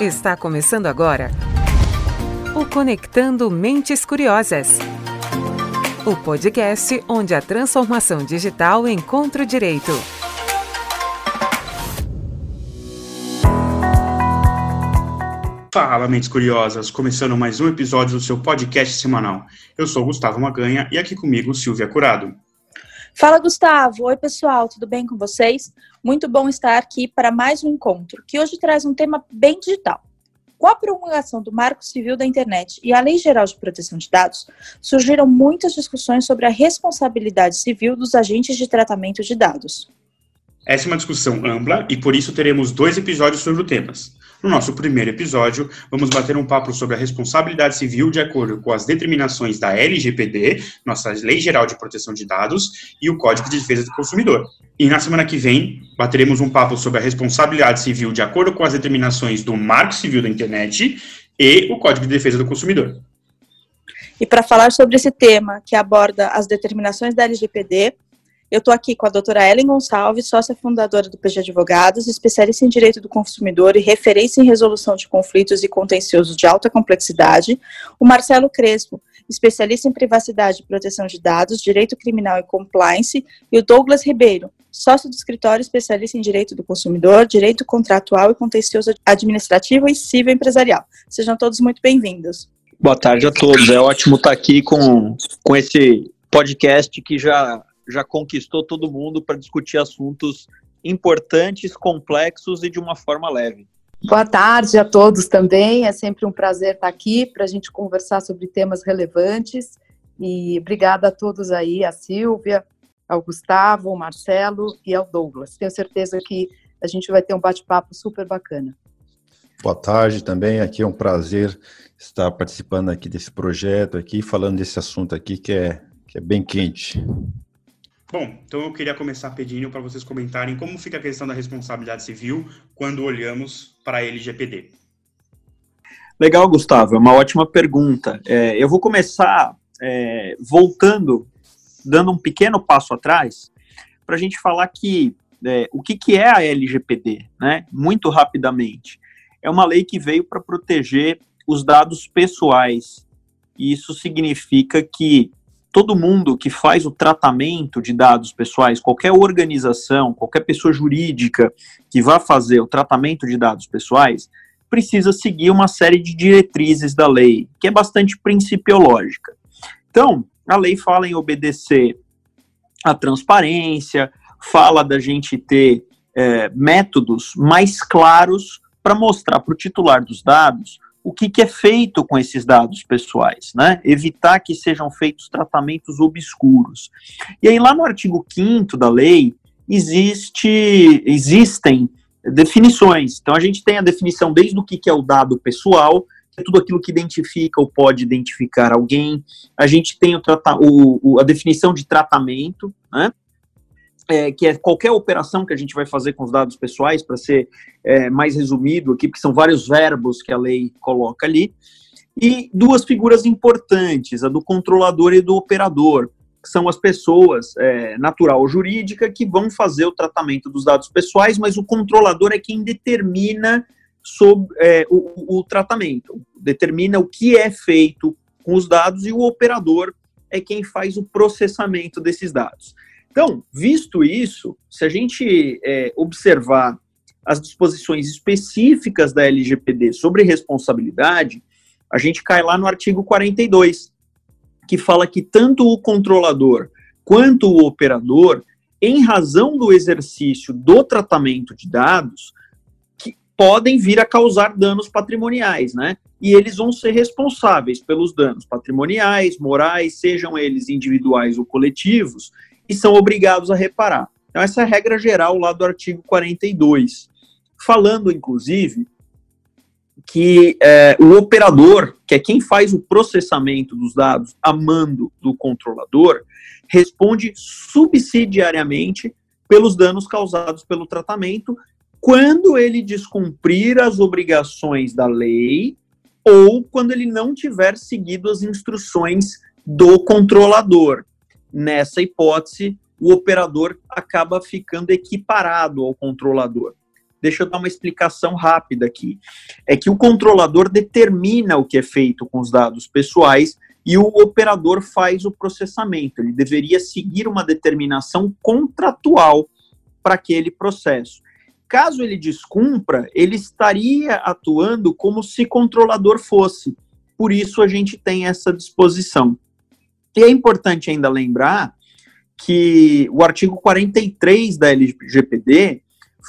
Está começando agora o Conectando Mentes Curiosas. O podcast onde a transformação digital encontra o direito. Fala, mentes curiosas! Começando mais um episódio do seu podcast semanal. Eu sou Gustavo Maganha e aqui comigo Silvia Curado. Fala, Gustavo. Oi, pessoal, tudo bem com vocês? Muito bom estar aqui para mais um encontro, que hoje traz um tema bem digital. Com a promulgação do Marco Civil da Internet e a Lei Geral de Proteção de Dados, surgiram muitas discussões sobre a responsabilidade civil dos agentes de tratamento de dados. Essa é uma discussão ampla e por isso teremos dois episódios sobre o tema. No nosso primeiro episódio, vamos bater um papo sobre a responsabilidade civil de acordo com as determinações da LGPD, nossa Lei Geral de Proteção de Dados, e o Código de Defesa do Consumidor. E na semana que vem, bateremos um papo sobre a responsabilidade civil de acordo com as determinações do Marco Civil da Internet e o Código de Defesa do Consumidor. E para falar sobre esse tema, que aborda as determinações da LGPD, eu estou aqui com a doutora Ellen Gonçalves, sócia fundadora do PG Advogados, especialista em direito do consumidor e referência em resolução de conflitos e contenciosos de alta complexidade, o Marcelo Crespo, especialista em privacidade e proteção de dados, direito criminal e compliance, e o Douglas Ribeiro, sócio do escritório especialista em direito do consumidor, direito contratual e contencioso administrativo e civil empresarial. Sejam todos muito bem-vindos. Boa tarde a todos. É ótimo estar aqui com, com esse podcast que já já conquistou todo mundo para discutir assuntos importantes, complexos e de uma forma leve. Boa tarde a todos também. É sempre um prazer estar aqui para a gente conversar sobre temas relevantes. E obrigada a todos aí, a Silvia, ao Gustavo, ao Marcelo e ao Douglas. Tenho certeza que a gente vai ter um bate-papo super bacana. Boa tarde também. Aqui é um prazer estar participando aqui desse projeto aqui, falando desse assunto aqui que é, que é bem quente. Bom, então eu queria começar pedindo para vocês comentarem como fica a questão da responsabilidade civil quando olhamos para a LGPD. Legal, Gustavo, é uma ótima pergunta. É, eu vou começar é, voltando, dando um pequeno passo atrás, para a gente falar que é, o que, que é a LGPD, né? Muito rapidamente. É uma lei que veio para proteger os dados pessoais. E isso significa que todo mundo que faz o tratamento de dados pessoais, qualquer organização, qualquer pessoa jurídica que vá fazer o tratamento de dados pessoais, precisa seguir uma série de diretrizes da lei, que é bastante principiológica. Então, a lei fala em obedecer à transparência, fala da gente ter é, métodos mais claros para mostrar para o titular dos dados o que, que, é feito com esses dados pessoais, né? Evitar que sejam feitos tratamentos obscuros. E aí, lá no artigo 5 da lei, existe, existem definições. Então, a gente tem a definição desde o que, que é o dado pessoal, é tudo aquilo que identifica ou pode identificar alguém. A gente tem o, o, o a definição de tratamento, né? É, que é qualquer operação que a gente vai fazer com os dados pessoais, para ser é, mais resumido aqui, porque são vários verbos que a lei coloca ali, e duas figuras importantes, a do controlador e do operador, que são as pessoas é, natural ou jurídica que vão fazer o tratamento dos dados pessoais, mas o controlador é quem determina sobre, é, o, o tratamento, determina o que é feito com os dados e o operador é quem faz o processamento desses dados. Então, visto isso, se a gente é, observar as disposições específicas da LGPD sobre responsabilidade, a gente cai lá no artigo 42, que fala que tanto o controlador quanto o operador, em razão do exercício do tratamento de dados, que podem vir a causar danos patrimoniais, né? E eles vão ser responsáveis pelos danos patrimoniais, morais, sejam eles individuais ou coletivos, e são obrigados a reparar. Então, essa é a regra geral lá do artigo 42. Falando, inclusive, que é, o operador, que é quem faz o processamento dos dados a mando do controlador, responde subsidiariamente pelos danos causados pelo tratamento quando ele descumprir as obrigações da lei ou quando ele não tiver seguido as instruções do controlador nessa hipótese, o operador acaba ficando equiparado ao controlador. deixa eu dar uma explicação rápida aqui. É que o controlador determina o que é feito com os dados pessoais e o operador faz o processamento. Ele deveria seguir uma determinação contratual para aquele processo. Caso ele descumpra, ele estaria atuando como se controlador fosse. Por isso a gente tem essa disposição. E é importante ainda lembrar que o artigo 43 da LGPD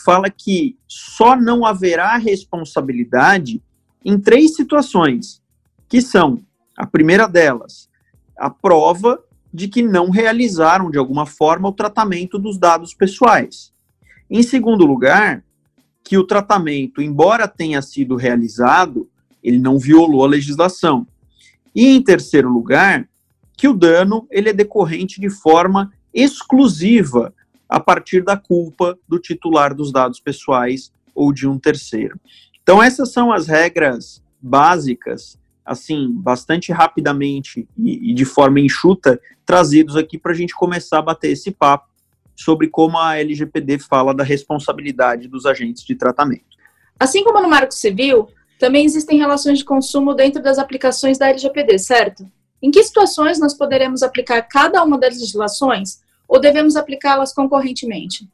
fala que só não haverá responsabilidade em três situações, que são, a primeira delas, a prova de que não realizaram de alguma forma o tratamento dos dados pessoais. Em segundo lugar, que o tratamento, embora tenha sido realizado, ele não violou a legislação. E em terceiro lugar, que o dano ele é decorrente de forma exclusiva a partir da culpa do titular dos dados pessoais ou de um terceiro. Então essas são as regras básicas, assim, bastante rapidamente e, e de forma enxuta, trazidos aqui para a gente começar a bater esse papo sobre como a LGPD fala da responsabilidade dos agentes de tratamento. Assim como no Marco Civil, também existem relações de consumo dentro das aplicações da LGPD, certo? Em que situações nós poderemos aplicar cada uma das legislações ou devemos aplicá-las concorrentemente?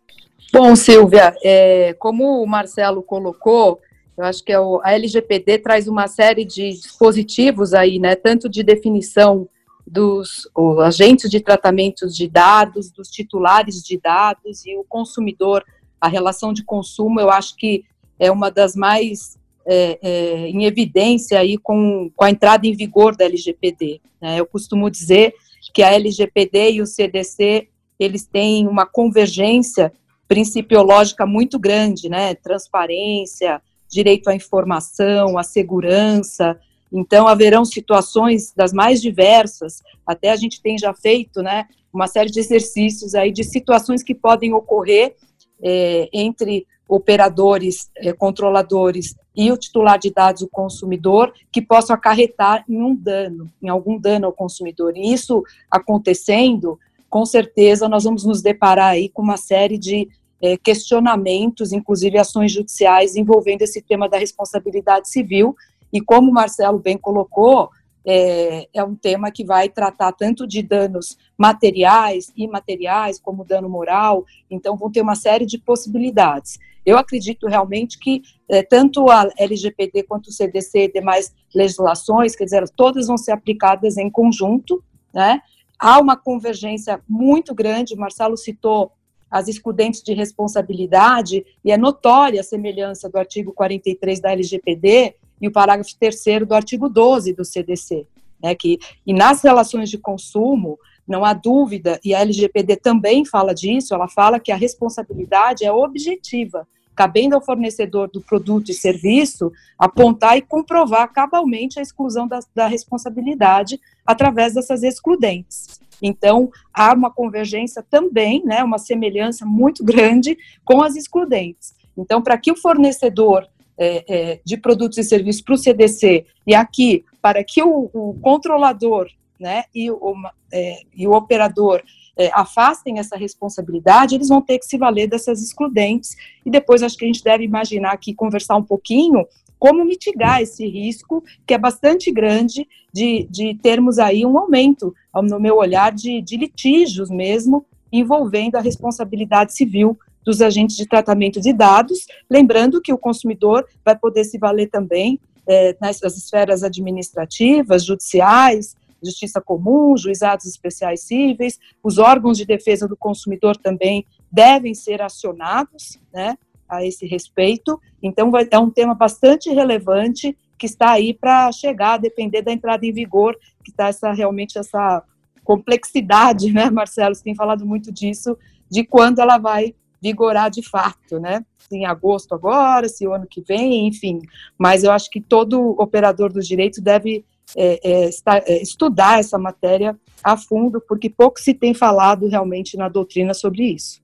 Bom, Silvia, é, como o Marcelo colocou, eu acho que é a LGPD traz uma série de dispositivos aí, né, tanto de definição dos agentes de tratamentos de dados, dos titulares de dados e o consumidor, a relação de consumo, eu acho que é uma das mais é, é, em evidência aí com, com a entrada em vigor da LGPD. Né? Eu costumo dizer que a LGPD e o CDC eles têm uma convergência principiológica muito grande, né? Transparência, direito à informação, à segurança. Então, haverão situações das mais diversas, até a gente tem já feito, né, uma série de exercícios aí de situações que podem ocorrer é, entre operadores, é, controladores e o titular de dados, o consumidor, que possam acarretar em um dano, em algum dano ao consumidor. E isso acontecendo, com certeza nós vamos nos deparar aí com uma série de é, questionamentos, inclusive ações judiciais envolvendo esse tema da responsabilidade civil. E como o Marcelo bem colocou, é, é, um tema que vai tratar tanto de danos materiais, imateriais, como dano moral, então vão ter uma série de possibilidades. Eu acredito realmente que é, tanto a LGPD quanto o CDC e demais legislações, quer dizer, todas vão ser aplicadas em conjunto, né? Há uma convergência muito grande, Marcelo citou as excludentes de responsabilidade, e é notória a semelhança do artigo 43 da LGPD e o parágrafo 3 do artigo 12 do CDC, né, que, e nas relações de consumo, não há dúvida, e a LGPD também fala disso, ela fala que a responsabilidade é objetiva, cabendo ao fornecedor do produto e serviço apontar e comprovar cabalmente a exclusão da, da responsabilidade através dessas excludentes. Então, há uma convergência também, né, uma semelhança muito grande com as excludentes. Então, para que o fornecedor é, é, de produtos e serviços para o CDC e aqui, para que o, o controlador né, e, o, é, e o operador é, afastem essa responsabilidade, eles vão ter que se valer dessas excludentes. E depois acho que a gente deve imaginar aqui, conversar um pouquinho como mitigar esse risco, que é bastante grande, de, de termos aí um aumento, no meu olhar, de, de litígios mesmo, envolvendo a responsabilidade civil dos agentes de tratamento de dados, lembrando que o consumidor vai poder se valer também é, nas esferas administrativas, judiciais, justiça comum, juizados especiais cíveis, os órgãos de defesa do consumidor também devem ser acionados, né, a esse respeito. Então, vai, é um tema bastante relevante que está aí para chegar, a depender da entrada em vigor, que está essa, realmente essa complexidade, né, Marcelo? Você tem falado muito disso, de quando ela vai vigorar de fato, né? Em agosto agora, se o ano que vem, enfim. Mas eu acho que todo operador do direito deve é, é, é, estudar essa matéria a fundo, porque pouco se tem falado realmente na doutrina sobre isso.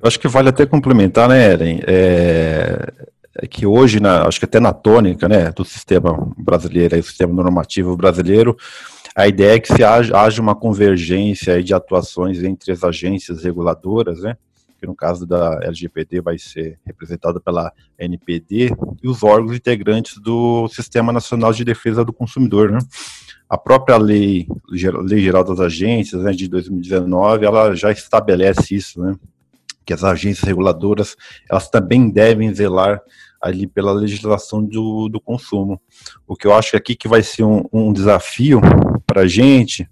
Eu acho que vale até complementar, né, Eren? É, é que hoje, na, acho que até na tônica né, do sistema brasileiro, aí, o sistema normativo brasileiro, a ideia é que se haja, haja uma convergência de atuações entre as agências reguladoras, né? Que no caso da LGPD vai ser representado pela NPD, e os órgãos integrantes do Sistema Nacional de Defesa do Consumidor, né? A própria lei, lei geral das agências, né, de 2019, ela já estabelece isso, né? Que as agências reguladoras, elas também devem zelar ali pela legislação do, do consumo. O que eu acho aqui que vai ser um, um desafio para a gente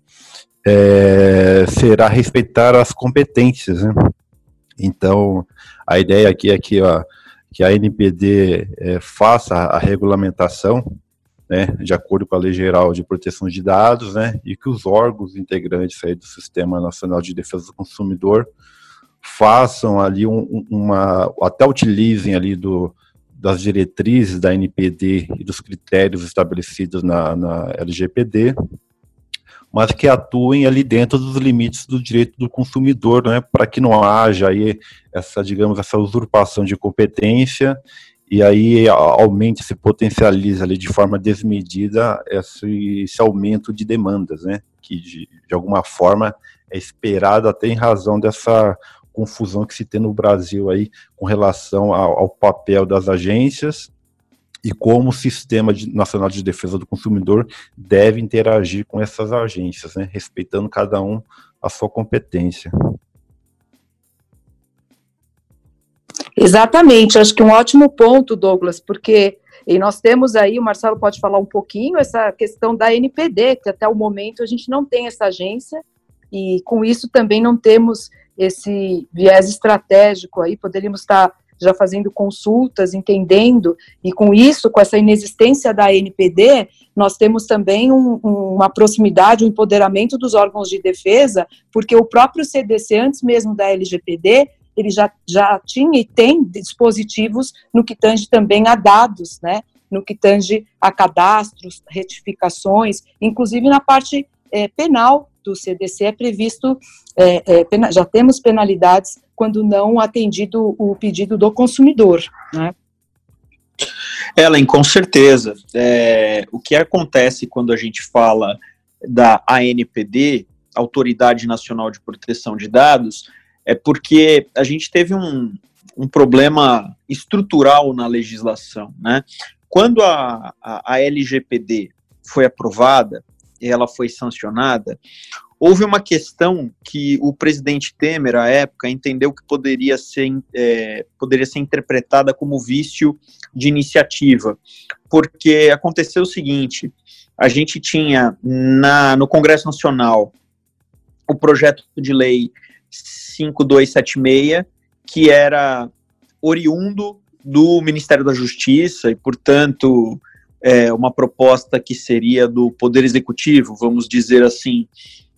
é, será respeitar as competências. Né? Então, a ideia aqui é que, ó, que a NPD é, faça a regulamentação né, de acordo com a Lei Geral de Proteção de Dados, né, e que os órgãos integrantes aí do Sistema Nacional de Defesa do Consumidor façam ali um, uma, até utilizem ali do, das diretrizes da NPD e dos critérios estabelecidos na, na LGPD, mas que atuem ali dentro dos limites do direito do consumidor, né, para que não haja aí essa, digamos, essa usurpação de competência e aí aumente, se potencializa ali de forma desmedida esse, esse aumento de demandas, né, que de, de alguma forma é esperado até em razão dessa confusão que se tem no Brasil aí com relação ao, ao papel das agências e como o Sistema Nacional de Defesa do Consumidor deve interagir com essas agências, né, respeitando cada um a sua competência. Exatamente, acho que um ótimo ponto, Douglas, porque e nós temos aí, o Marcelo pode falar um pouquinho, essa questão da NPD, que até o momento a gente não tem essa agência, e com isso também não temos esse viés estratégico aí, poderíamos estar já fazendo consultas, entendendo, e com isso, com essa inexistência da NPD, nós temos também um, uma proximidade, um empoderamento dos órgãos de defesa, porque o próprio CDC, antes mesmo da LGPD, ele já, já tinha e tem dispositivos no que tange também a dados, né, no que tange a cadastros, retificações, inclusive na parte é, penal do CDC é previsto, é, é, já temos penalidades quando não atendido o pedido do consumidor. Né? Ellen, com certeza. É, o que acontece quando a gente fala da ANPD, Autoridade Nacional de Proteção de Dados, é porque a gente teve um, um problema estrutural na legislação. Né? Quando a, a, a LGPD foi aprovada, ela foi sancionada, houve uma questão que o presidente Temer, à época, entendeu que poderia ser, é, poderia ser interpretada como vício de iniciativa, porque aconteceu o seguinte: a gente tinha na, no Congresso Nacional o projeto de lei 5276, que era oriundo do Ministério da Justiça e, portanto, é, uma proposta que seria do Poder Executivo, vamos dizer assim.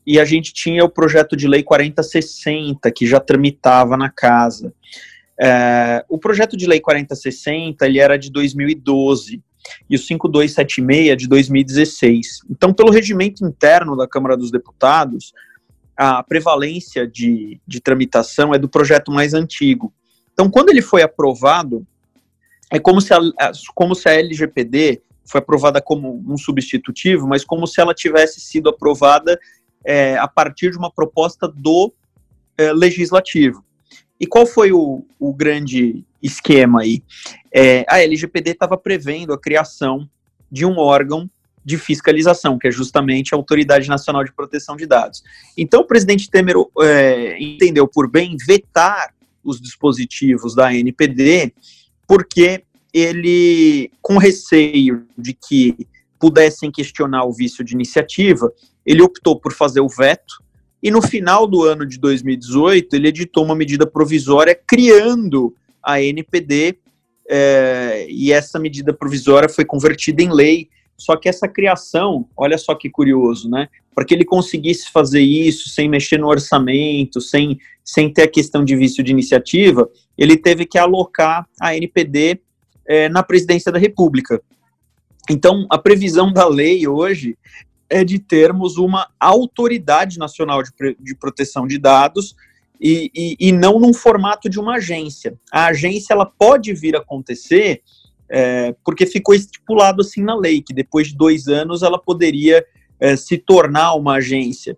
E a gente tinha o projeto de lei 4060, que já tramitava na casa. É, o projeto de lei 4060 ele era de 2012 e o 5276 de 2016. Então, pelo regimento interno da Câmara dos Deputados, a prevalência de, de tramitação é do projeto mais antigo. Então, quando ele foi aprovado, é como se a, como se a LGPD foi aprovada como um substitutivo, mas como se ela tivesse sido aprovada é, a partir de uma proposta do é, legislativo. E qual foi o, o grande esquema aí? É, a LGPD estava prevendo a criação de um órgão de fiscalização, que é justamente a Autoridade Nacional de Proteção de Dados. Então, o presidente Temer é, entendeu por bem vetar os dispositivos da NPD, porque ele, com receio de que pudessem questionar o vício de iniciativa, ele optou por fazer o veto e no final do ano de 2018 ele editou uma medida provisória criando a NPD é, e essa medida provisória foi convertida em lei. Só que essa criação, olha só que curioso, né? Para que ele conseguisse fazer isso sem mexer no orçamento, sem, sem ter a questão de vício de iniciativa, ele teve que alocar a NPD é, na presidência da República. Então, a previsão da lei hoje é de termos uma autoridade nacional de, de proteção de dados e, e, e, não num formato de uma agência. A agência ela pode vir a acontecer é, porque ficou estipulado assim na lei que depois de dois anos ela poderia é, se tornar uma agência.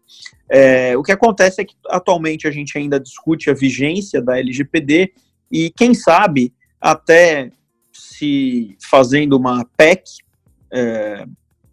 É, o que acontece é que atualmente a gente ainda discute a vigência da LGPD e quem sabe até se fazendo uma PEC é,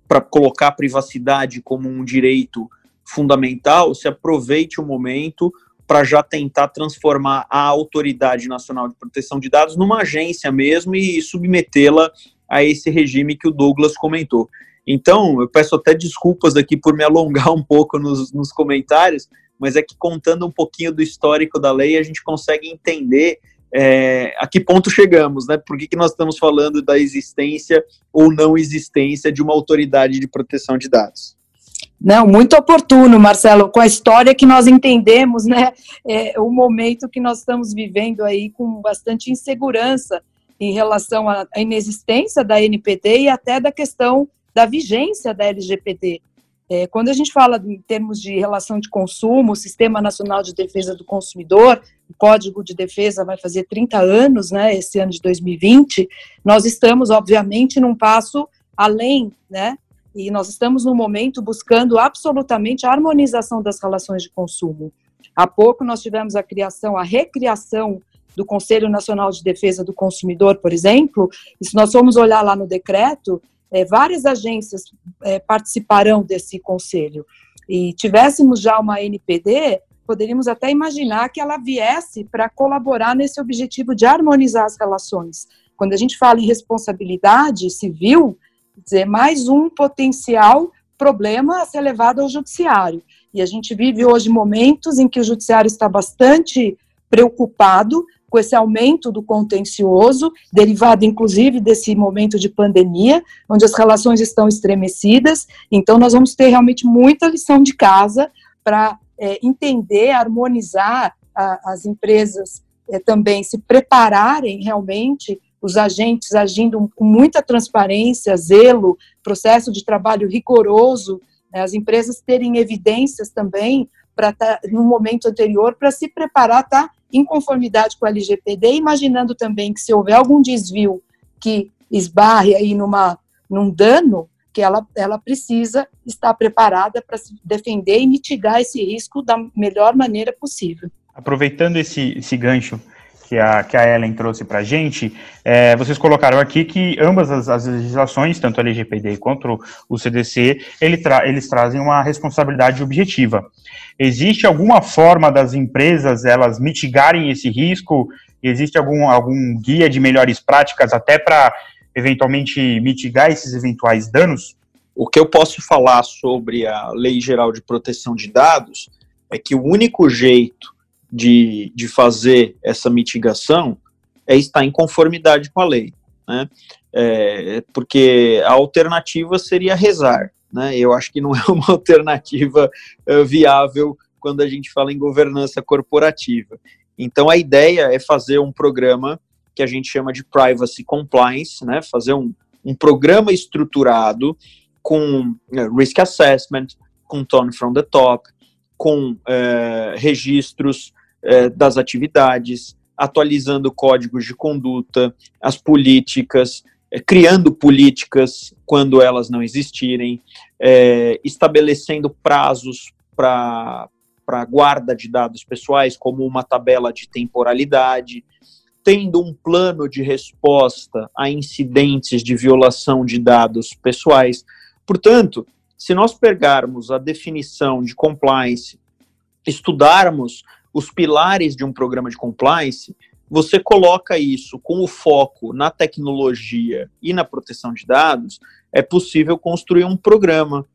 para colocar a privacidade como um direito fundamental, se aproveite o momento para já tentar transformar a Autoridade Nacional de Proteção de Dados numa agência mesmo e submetê-la a esse regime que o Douglas comentou. Então, eu peço até desculpas aqui por me alongar um pouco nos, nos comentários, mas é que contando um pouquinho do histórico da lei, a gente consegue entender é, a que ponto chegamos, né? Por que, que nós estamos falando da existência ou não existência de uma autoridade de proteção de dados? Não, muito oportuno, Marcelo, com a história que nós entendemos, né? É, o momento que nós estamos vivendo aí com bastante insegurança em relação à inexistência da NPD e até da questão da vigência da LGPD. É, quando a gente fala em termos de relação de consumo, o Sistema Nacional de Defesa do Consumidor, o Código de Defesa vai fazer 30 anos, né, esse ano de 2020, nós estamos, obviamente, num passo além, né, e nós estamos no momento buscando absolutamente a harmonização das relações de consumo. Há pouco nós tivemos a criação, a recriação do Conselho Nacional de Defesa do Consumidor, por exemplo, e se nós formos olhar lá no decreto, é, várias agências é, participarão desse conselho. E tivéssemos já uma NPD, poderíamos até imaginar que ela viesse para colaborar nesse objetivo de harmonizar as relações. Quando a gente fala em responsabilidade civil, dizer, mais um potencial problema a ser levado ao judiciário. E a gente vive hoje momentos em que o judiciário está bastante preocupado com esse aumento do contencioso, derivado inclusive desse momento de pandemia, onde as relações estão estremecidas. Então, nós vamos ter realmente muita lição de casa para é, entender, harmonizar a, as empresas é, também se prepararem realmente, os agentes agindo com muita transparência, zelo, processo de trabalho rigoroso, né, as empresas terem evidências também para estar tá, no momento anterior para se preparar, tá? Em conformidade com a LGPD, imaginando também que se houver algum desvio que esbarre aí numa, num dano, que ela, ela precisa estar preparada para se defender e mitigar esse risco da melhor maneira possível. Aproveitando esse, esse gancho que a, que a Ellen trouxe para a gente, é, vocês colocaram aqui que ambas as, as, legislações, tanto a LGPD quanto o CDC, ele tra eles trazem uma responsabilidade objetiva. Existe alguma forma das empresas elas mitigarem esse risco? Existe algum, algum guia de melhores práticas até para eventualmente mitigar esses eventuais danos? O que eu posso falar sobre a Lei Geral de Proteção de Dados é que o único jeito de, de fazer essa mitigação é estar em conformidade com a lei, né? É, porque a alternativa seria rezar, né? Eu acho que não é uma alternativa uh, viável quando a gente fala em governança corporativa. Então a ideia é fazer um programa que a gente chama de privacy compliance, né? Fazer um, um programa estruturado com uh, risk assessment, com tone from the top, com uh, registros é, das atividades, atualizando códigos de conduta, as políticas, é, criando políticas quando elas não existirem, é, estabelecendo prazos para para guarda de dados pessoais, como uma tabela de temporalidade, tendo um plano de resposta a incidentes de violação de dados pessoais. Portanto, se nós pegarmos a definição de compliance, estudarmos os pilares de um programa de compliance, você coloca isso com o foco na tecnologia e na proteção de dados, é possível construir um programa.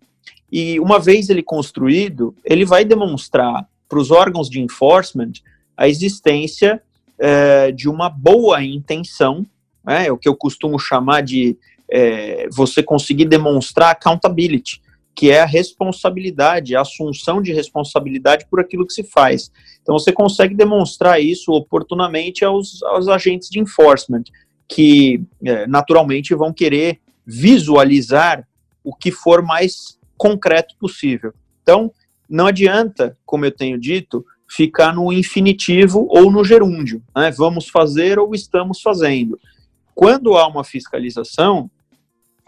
E uma vez ele construído, ele vai demonstrar para os órgãos de enforcement a existência é, de uma boa intenção, né, é o que eu costumo chamar de é, você conseguir demonstrar accountability que é a responsabilidade, a assunção de responsabilidade por aquilo que se faz. Então, você consegue demonstrar isso oportunamente aos, aos agentes de enforcement, que é, naturalmente vão querer visualizar o que for mais concreto possível. Então, não adianta, como eu tenho dito, ficar no infinitivo ou no gerúndio. Né? Vamos fazer ou estamos fazendo. Quando há uma fiscalização,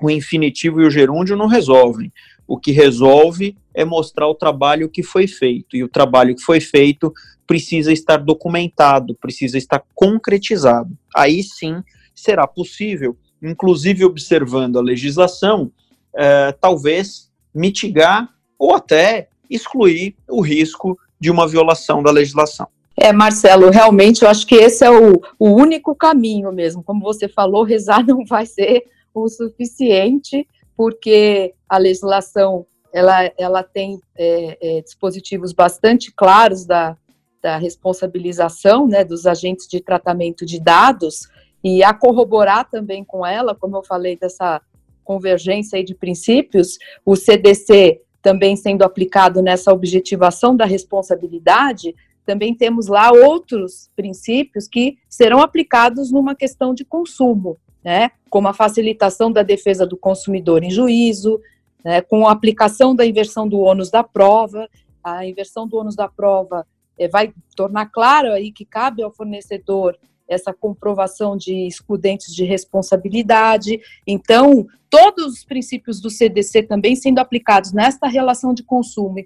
o infinitivo e o gerúndio não resolvem o que resolve é mostrar o trabalho que foi feito. E o trabalho que foi feito precisa estar documentado, precisa estar concretizado. Aí sim será possível, inclusive observando a legislação, é, talvez mitigar ou até excluir o risco de uma violação da legislação. É, Marcelo, realmente eu acho que esse é o, o único caminho mesmo. Como você falou, rezar não vai ser o suficiente, porque a legislação ela, ela tem é, é, dispositivos bastante claros da, da responsabilização né, dos agentes de tratamento de dados, e a corroborar também com ela, como eu falei dessa convergência de princípios, o CDC também sendo aplicado nessa objetivação da responsabilidade, também temos lá outros princípios que serão aplicados numa questão de consumo, né, como a facilitação da defesa do consumidor em juízo, né, com a aplicação da inversão do ônus da prova, a inversão do ônus da prova é, vai tornar claro aí que cabe ao fornecedor essa comprovação de excludentes de responsabilidade. Então, todos os princípios do CDC também sendo aplicados nesta relação de consumo,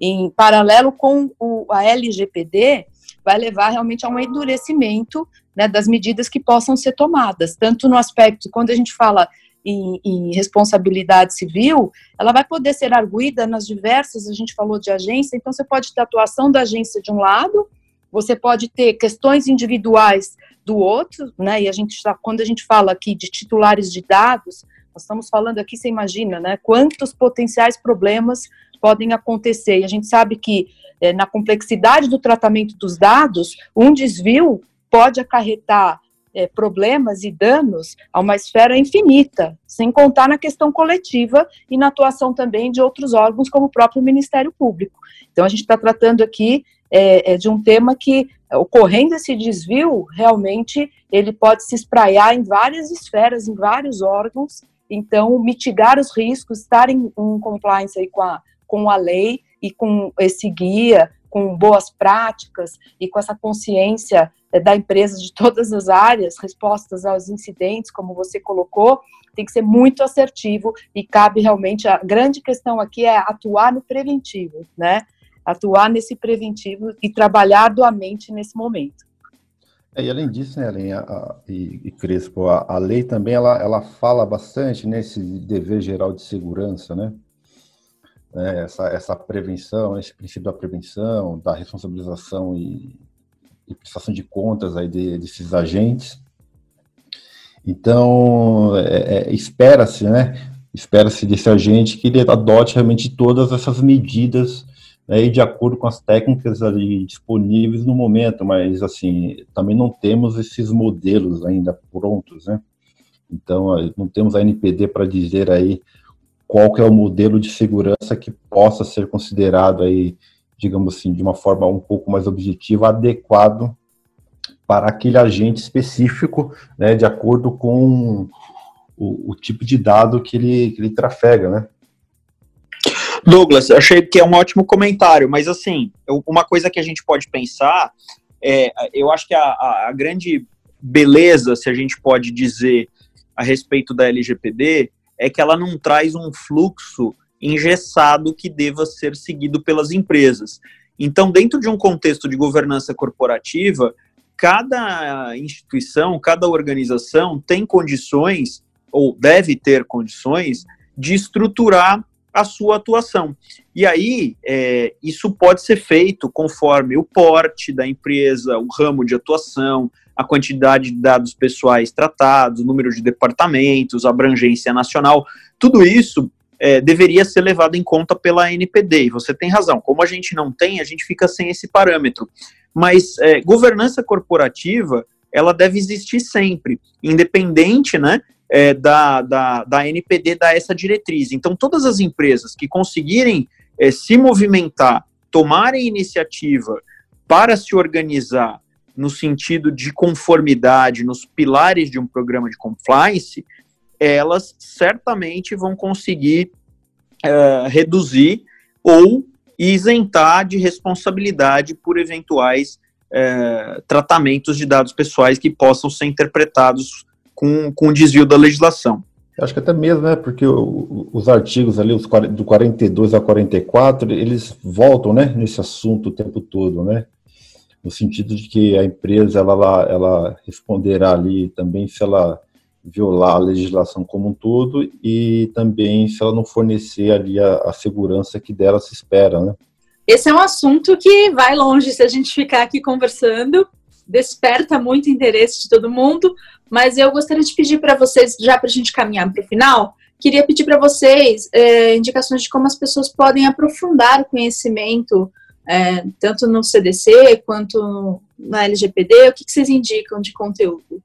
em paralelo com o, a LGPD, vai levar realmente a um endurecimento né, das medidas que possam ser tomadas, tanto no aspecto, quando a gente fala em, em, responsabilidade civil, ela vai poder ser arguída nas diversas, a gente falou de agência, então você pode ter atuação da agência de um lado, você pode ter questões individuais do outro, né? E a gente quando a gente fala aqui de titulares de dados, nós estamos falando aqui, você imagina, né? Quantos potenciais problemas podem acontecer. E a gente sabe que é, na complexidade do tratamento dos dados, um desvio pode acarretar é, problemas e danos a uma esfera infinita, sem contar na questão coletiva e na atuação também de outros órgãos, como o próprio Ministério Público. Então, a gente está tratando aqui é, de um tema que, ocorrendo esse desvio, realmente ele pode se espraiar em várias esferas, em vários órgãos, então, mitigar os riscos, estar em, em compliance aí com a, com a lei e com esse guia, com boas práticas e com essa consciência é, da empresa de todas as áreas, respostas aos incidentes, como você colocou, tem que ser muito assertivo e cabe realmente a grande questão aqui é atuar no preventivo, né? atuar nesse preventivo e trabalhar arduamente nesse momento. É, e além disso, né, Ellen, a, a, e, e, Crespo, a, a, lei também ela, ela fala bastante nesse dever geral de segurança, né? É, essa, essa prevenção, esse princípio da prevenção, da responsabilização e, e prestação de contas aí de, desses agentes. Então, é, é, espera-se, né? Espera-se desse agente que ele adote realmente todas essas medidas né, de acordo com as técnicas ali disponíveis no momento, mas assim, também não temos esses modelos ainda prontos, né? Então, não temos a NPD para dizer aí qual que é o modelo de segurança que possa ser considerado aí, digamos assim, de uma forma um pouco mais objetiva, adequado para aquele agente específico, né, de acordo com o, o tipo de dado que ele, que ele trafega, né? Douglas, achei que é um ótimo comentário, mas assim, uma coisa que a gente pode pensar, é, eu acho que a, a, a grande beleza, se a gente pode dizer, a respeito da LGPD, é que ela não traz um fluxo engessado que deva ser seguido pelas empresas. Então, dentro de um contexto de governança corporativa, cada instituição, cada organização tem condições, ou deve ter condições, de estruturar a sua atuação. E aí, é, isso pode ser feito conforme o porte da empresa, o ramo de atuação, a quantidade de dados pessoais tratados, número de departamentos, abrangência nacional, tudo isso é, deveria ser levado em conta pela NPD. E você tem razão, como a gente não tem, a gente fica sem esse parâmetro. Mas é, governança corporativa, ela deve existir sempre, independente né, é, da, da, da NPD dar essa diretriz. Então, todas as empresas que conseguirem é, se movimentar, tomarem iniciativa para se organizar no sentido de conformidade, nos pilares de um programa de compliance, elas certamente vão conseguir é, reduzir ou isentar de responsabilidade por eventuais é, tratamentos de dados pessoais que possam ser interpretados com, com desvio da legislação. Acho que até mesmo, né? Porque os artigos ali, os do 42 a 44, eles voltam, né? Nesse assunto o tempo todo, né? No sentido de que a empresa ela, ela responderá ali também se ela violar a legislação como um todo e também se ela não fornecer ali a, a segurança que dela se espera, né? Esse é um assunto que vai longe se a gente ficar aqui conversando, desperta muito interesse de todo mundo, mas eu gostaria de pedir para vocês, já para a gente caminhar para o final, queria pedir para vocês é, indicações de como as pessoas podem aprofundar o conhecimento, é, tanto no CDC quanto na LGPD. O que, que vocês indicam de conteúdo?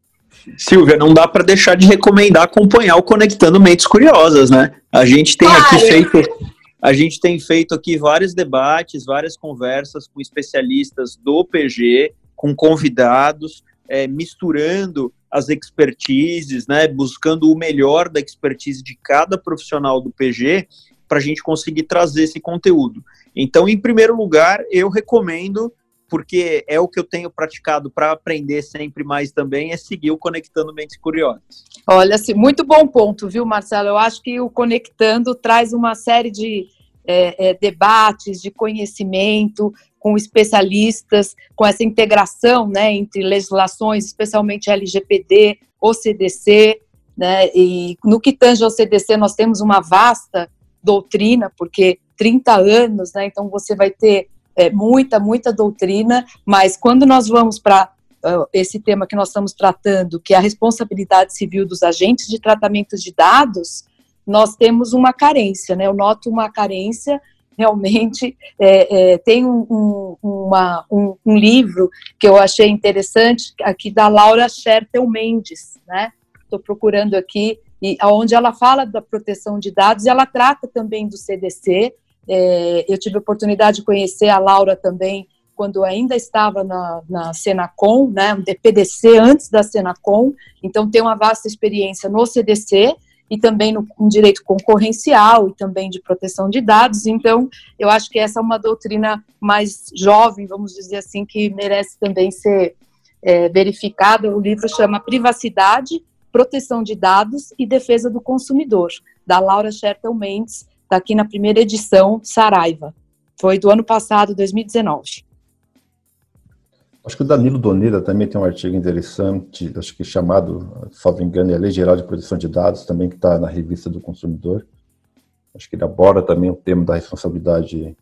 Silvia, não dá para deixar de recomendar acompanhar o Conectando Mentes Curiosas, né? A gente tem claro. aqui feito a gente tem feito aqui vários debates, várias conversas com especialistas do PG, com convidados, é, misturando as expertises, né, buscando o melhor da expertise de cada profissional do PG para a gente conseguir trazer esse conteúdo. Então, em primeiro lugar, eu recomendo, porque é o que eu tenho praticado para aprender sempre mais também, é seguir o Conectando Mentes Curiosas. Olha, muito bom ponto, viu, Marcelo? Eu acho que o Conectando traz uma série de é, é, debates, de conhecimento, com especialistas, com essa integração né, entre legislações, especialmente LGPD, OCDC, né, e no que tange ao CDC nós temos uma vasta doutrina, porque 30 anos, né, então você vai ter é, muita, muita doutrina, mas quando nós vamos para esse tema que nós estamos tratando, que é a responsabilidade civil dos agentes de tratamento de dados, nós temos uma carência, né, eu noto uma carência realmente é, é, tem um, um, uma, um, um, livro que eu achei interessante, aqui da Laura Schertel Mendes, né? Estou procurando aqui, e onde ela fala da proteção de dados e ela trata também do CDC. É, eu tive a oportunidade de conhecer a Laura também quando ainda estava na, na Senacom, né, um DPDC antes da Senacom, então tem uma vasta experiência no CDC, e também no, direito concorrencial e também de proteção de dados. Então, eu acho que essa é uma doutrina mais jovem, vamos dizer assim, que merece também ser é, verificada. O livro chama Privacidade, Proteção de Dados e Defesa do Consumidor, da Laura Schertel Mendes, está aqui na primeira edição, Saraiva. Foi do ano passado, 2019. Acho que o Danilo Doneda também tem um artigo interessante, acho que chamado, salvo engano, é a Lei Geral de Proteção de Dados, também que está na revista do consumidor. Acho que ele aborda também o tema da responsabilidade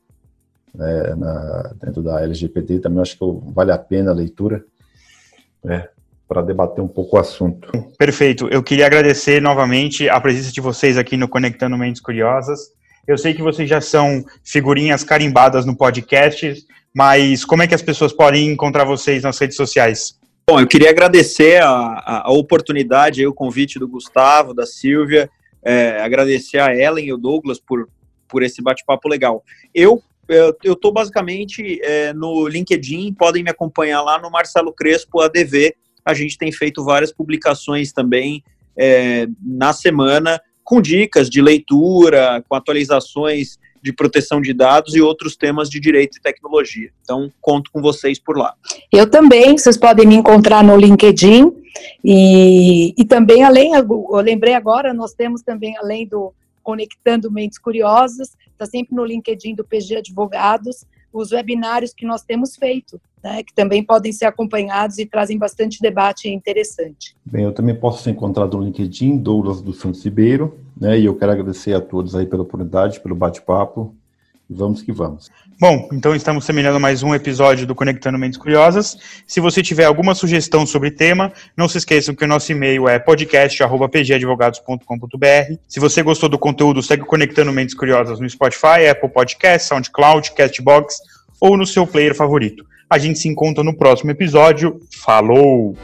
né, na, dentro da LGPD, também acho que vale a pena a leitura né, para debater um pouco o assunto. Perfeito. Eu queria agradecer novamente a presença de vocês aqui no Conectando Mentes Curiosas. Eu sei que vocês já são figurinhas carimbadas no podcast, mas como é que as pessoas podem encontrar vocês nas redes sociais? Bom, eu queria agradecer a, a, oportunidade, o convite do Gustavo, da Silvia, é, agradecer a Ellen e o Douglas por, por esse bate-papo legal. Eu eu estou basicamente é, no LinkedIn, podem me acompanhar lá no Marcelo Crespo ADV. A gente tem feito várias publicações também é, na semana, com dicas de leitura, com atualizações de proteção de dados e outros temas de direito e tecnologia. Então, conto com vocês por lá. Eu também, vocês podem me encontrar no LinkedIn e, e também, além, eu lembrei agora, nós temos também, além do Conectando Mentes Curiosas, está sempre no LinkedIn do PG Advogados, os webinários que nós temos feito, né, que também podem ser acompanhados e trazem bastante debate interessante. Bem, eu também posso ser encontrado no LinkedIn, Douglas do Santos Ribeiro, né, e eu quero agradecer a todos aí pela oportunidade, pelo bate-papo, Vamos que vamos. Bom, então estamos terminando mais um episódio do Conectando Mentes Curiosas. Se você tiver alguma sugestão sobre tema, não se esqueçam que o nosso e-mail é podcast.pgadvogados.com.br. Se você gostou do conteúdo, segue Conectando Mentes Curiosas no Spotify, Apple Podcast, SoundCloud, Castbox ou no seu player favorito. A gente se encontra no próximo episódio. Falou!